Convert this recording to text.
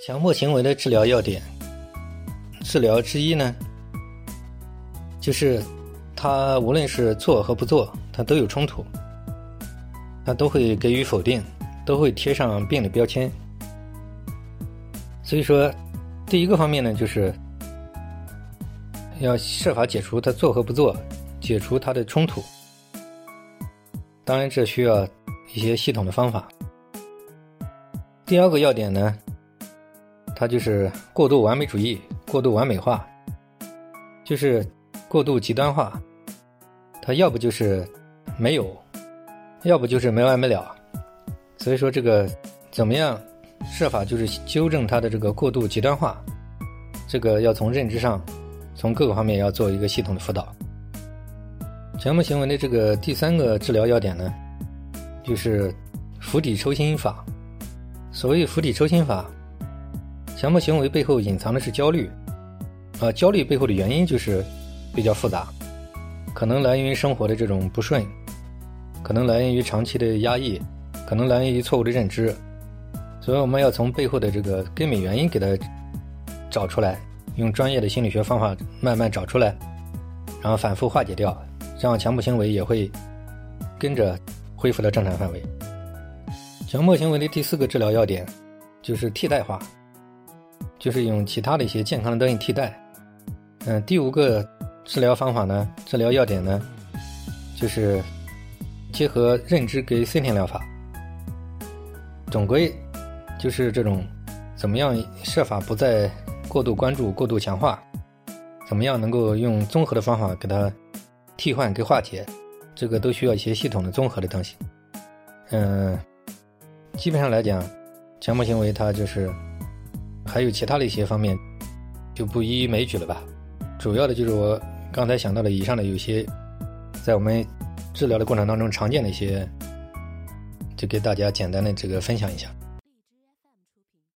强迫行为的治疗要点，治疗之一呢，就是他无论是做和不做，他都有冲突，他都会给予否定，都会贴上病的标签。所以说，第一个方面呢，就是要设法解除他做和不做，解除他的冲突。当然，这需要一些系统的方法。第二个要点呢？它就是过度完美主义、过度完美化，就是过度极端化。它要不就是没有，要不就是没完没了。所以说，这个怎么样设法就是纠正它的这个过度极端化？这个要从认知上，从各个方面要做一个系统的辅导。强迫行为的这个第三个治疗要点呢，就是釜底抽薪法。所谓釜底抽薪法。强迫行为背后隐藏的是焦虑，啊，焦虑背后的原因就是比较复杂，可能来源于生活的这种不顺，可能来源于长期的压抑，可能来源于错误的认知，所以我们要从背后的这个根本原因给它找出来，用专业的心理学方法慢慢找出来，然后反复化解掉，这样强迫行为也会跟着恢复到正常范围。强迫行为的第四个治疗要点就是替代化。就是用其他的一些健康的东西替代。嗯，第五个治疗方法呢，治疗要点呢，就是结合认知跟森田疗法。总归就是这种怎么样设法不再过度关注、过度强化，怎么样能够用综合的方法给它替换跟化解，这个都需要一些系统的综合的东西。嗯，基本上来讲，强迫行为它就是。还有其他的一些方面，就不一一枚举了吧。主要的就是我刚才想到的以上的有些，在我们治疗的过程当中常见的一些，就给大家简单的这个分享一下。